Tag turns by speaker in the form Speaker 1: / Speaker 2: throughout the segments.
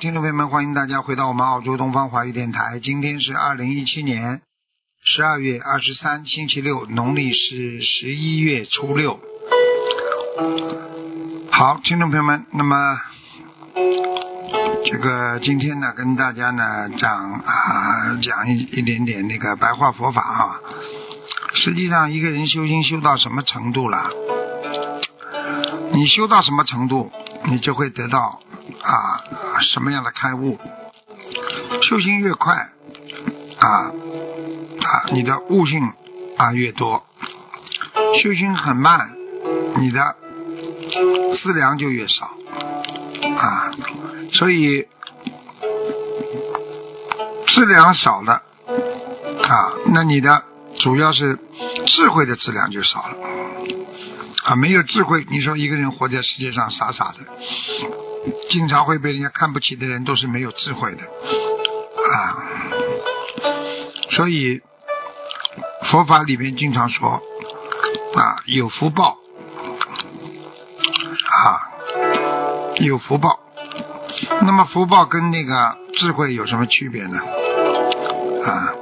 Speaker 1: 听众朋友们，欢迎大家回到我们澳洲东方华语电台。今天是二零一七年十二月二十三，星期六，农历是十一月初六。好，听众朋友们，那么这个今天呢，跟大家呢讲啊讲一一点点那个白话佛法啊。实际上，一个人修心修到什么程度了，你修到什么程度，你就会得到。啊，什么样的开悟？修行越快，啊啊，你的悟性啊越多；修行很慢，你的资粮就越少。啊，所以资粮少了，啊，那你的主要是智慧的质量就少了。啊，没有智慧，你说一个人活在世界上傻傻的。经常会被人家看不起的人，都是没有智慧的啊。所以佛法里面经常说啊，有福报啊，有福报。那么福报跟那个智慧有什么区别呢？啊，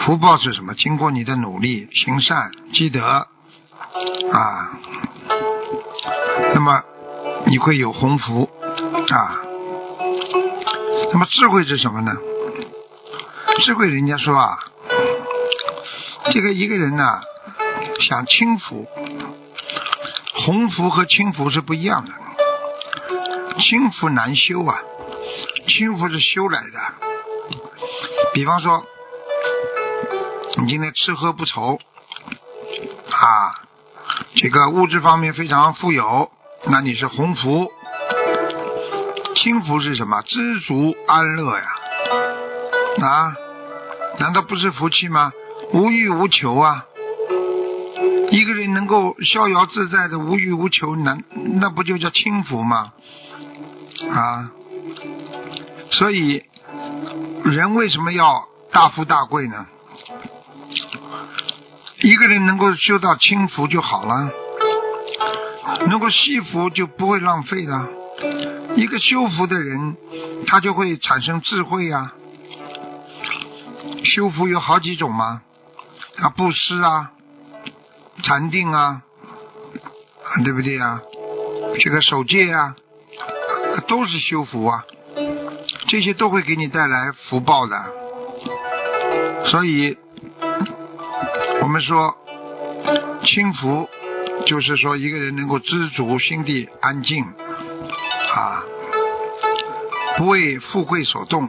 Speaker 1: 福报是什么？经过你的努力行善积德啊，那么你会有鸿福。啊，那么智慧是什么呢？智慧，人家说啊，这个一个人呢，想轻浮，鸿福和轻浮是不一样的。轻浮难修啊，轻浮是修来的。比方说，你今天吃喝不愁啊，这个物质方面非常富有，那你是鸿福。幸福是什么？知足安乐呀，啊，难道不是福气吗？无欲无求啊，一个人能够逍遥自在的无欲无求，难那不就叫轻福吗？啊，所以人为什么要大富大贵呢？一个人能够修到轻福就好了，能够惜福就不会浪费了。一个修福的人，他就会产生智慧呀。修福有好几种嘛，啊，布施啊，禅定啊，对不对啊？这个守戒啊，都是修福啊，这些都会给你带来福报的。所以，我们说，轻福就是说一个人能够知足，心地安静。啊，不为富贵所动，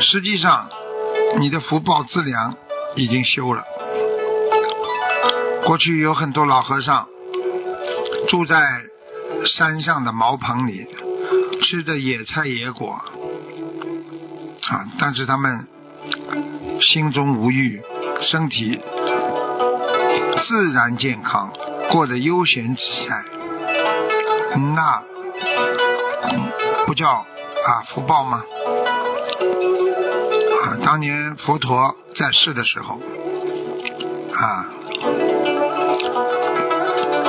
Speaker 1: 实际上你的福报资粮已经修了。过去有很多老和尚住在山上的茅棚里，吃的野菜野果，啊，但是他们心中无欲，身体自然健康，过得悠闲自在。那不叫啊福报吗？啊，当年佛陀在世的时候，啊，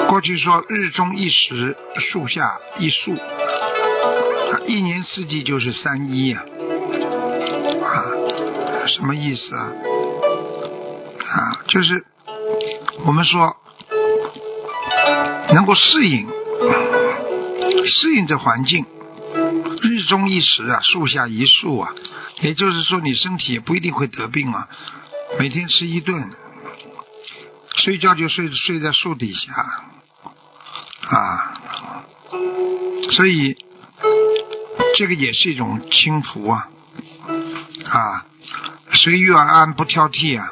Speaker 1: 过去说日中一时，树下一树，啊，一年四季就是三一呀，啊，什么意思啊？啊，就是我们说能够适应。适应这环境，日中一时啊，树下一树啊，也就是说你身体也不一定会得病啊。每天吃一顿，睡觉就睡睡在树底下啊，所以这个也是一种轻福啊啊，随遇而安不挑剔啊。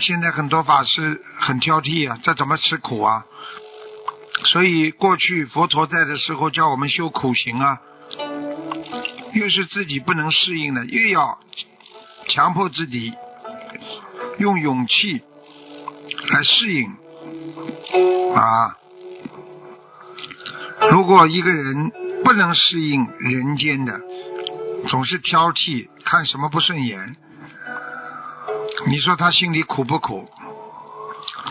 Speaker 1: 现在很多法师很挑剔啊，这怎么吃苦啊？所以过去佛陀在的时候叫我们修苦行啊，越是自己不能适应的，越要强迫自己用勇气来适应啊。如果一个人不能适应人间的，总是挑剔，看什么不顺眼，你说他心里苦不苦？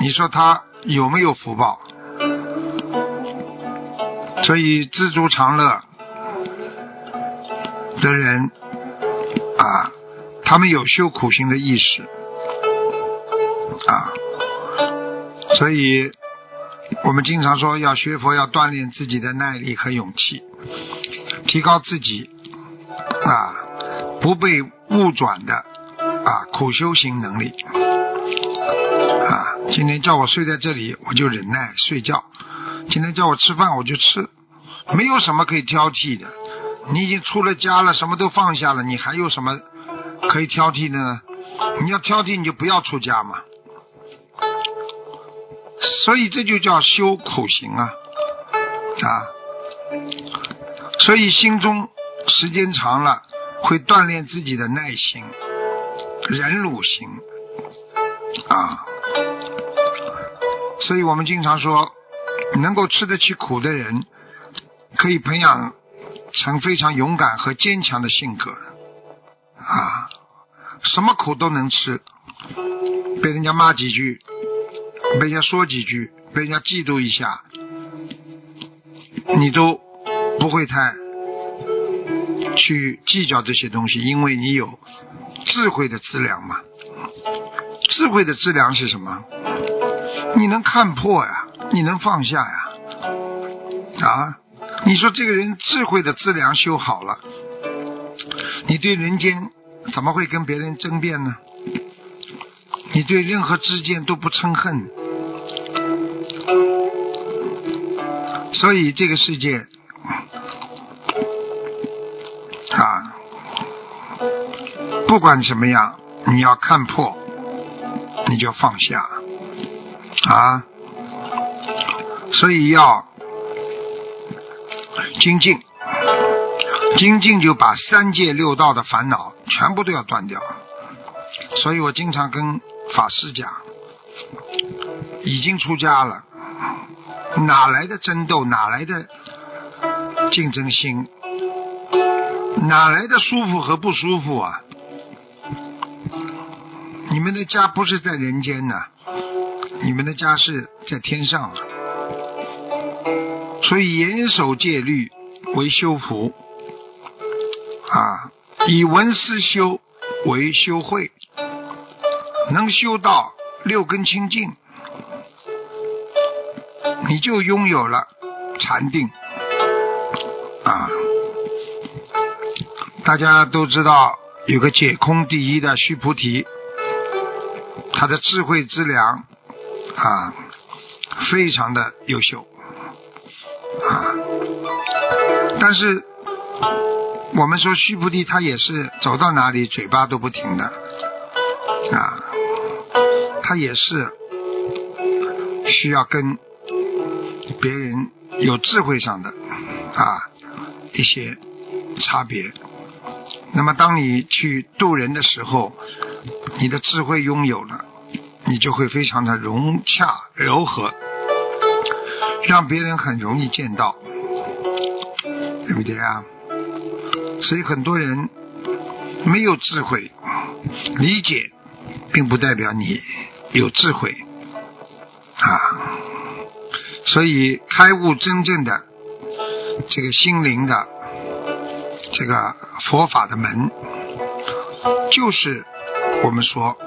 Speaker 1: 你说他有没有福报？所以知足常乐的人啊，他们有修苦行的意识啊，所以我们经常说要学佛，要锻炼自己的耐力和勇气，提高自己啊不被误转的啊苦修行能力啊。今天叫我睡在这里，我就忍耐睡觉。今天叫我吃饭，我就吃，没有什么可以挑剔的。你已经出了家了，什么都放下了，你还有什么可以挑剔的呢？你要挑剔，你就不要出家嘛。所以这就叫修苦行啊啊！所以心中时间长了，会锻炼自己的耐心、忍辱心啊。所以我们经常说。能够吃得起苦的人，可以培养成非常勇敢和坚强的性格啊！什么苦都能吃，被人家骂几句，被人家说几句，被人家嫉妒一下，你都不会太去计较这些东西，因为你有智慧的资粮嘛。智慧的资粮是什么？你能看破呀。你能放下呀？啊，你说这个人智慧的资粮修好了，你对人间怎么会跟别人争辩呢？你对任何之间都不嗔恨，所以这个世界啊，不管怎么样，你要看破，你就放下啊。所以要精进，精进就把三界六道的烦恼全部都要断掉。所以我经常跟法师讲，已经出家了，哪来的争斗？哪来的竞争心？哪来的舒服和不舒服啊？你们的家不是在人间呐，你们的家是在天上啊。所以严守戒律为修福啊，以文思修为修慧，能修到六根清净，你就拥有了禅定啊。大家都知道有个解空第一的须菩提，他的智慧之良啊，非常的优秀。啊！但是我们说须菩提他也是走到哪里嘴巴都不停的啊，他也是需要跟别人有智慧上的啊一些差别。那么当你去渡人的时候，你的智慧拥有了，你就会非常的融洽柔和。让别人很容易见到，对不对啊？所以很多人没有智慧，理解并不代表你有智慧啊。所以开悟真正的这个心灵的这个佛法的门，就是我们说，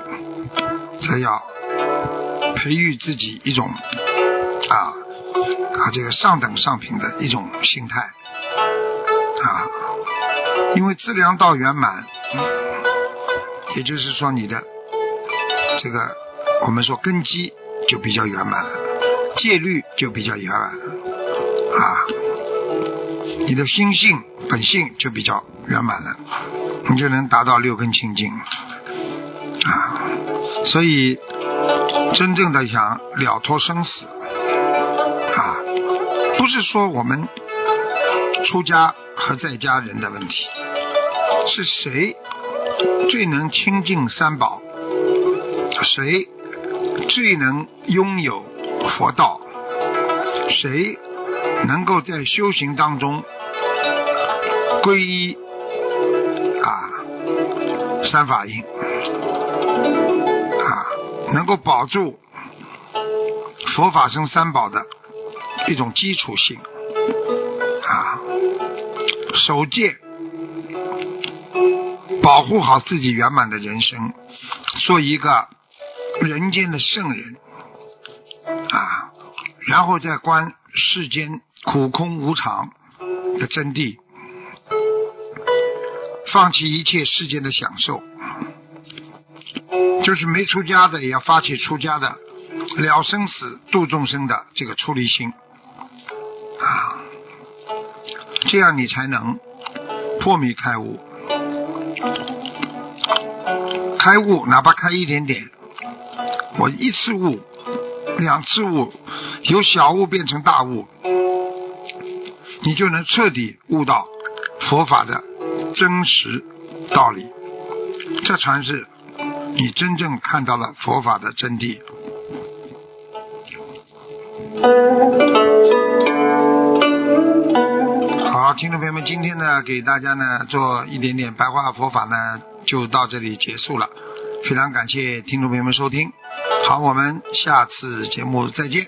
Speaker 1: 他要培育自己一种啊。啊，这个上等上品的一种心态啊，因为资粮到圆满，也就是说你的这个我们说根基就比较圆满了，戒律就比较圆满了啊，你的心性本性就比较圆满了，你就能达到六根清净啊，所以真正的想了脱生死。啊不是说我们出家和在家人的问题，是谁最能亲近三宝，谁最能拥有佛道，谁能够在修行当中皈依啊三法印啊，能够保住佛法僧三宝的一种基础性。啊，守戒，保护好自己圆满的人生，做一个人间的圣人。啊，然后再观世间苦空无常的真谛，放弃一切世间的享受，就是没出家的也要发起出家的了生死度众生的这个出离心。这样你才能破迷开悟。开悟哪怕开一点点，我一次悟，两次悟，由小悟变成大悟，你就能彻底悟到佛法的真实道理。这才是你真正看到了佛法的真谛。听众朋友们，今天呢，给大家呢做一点点白话佛法呢，就到这里结束了。非常感谢听众朋友们收听，好，我们下次节目再见。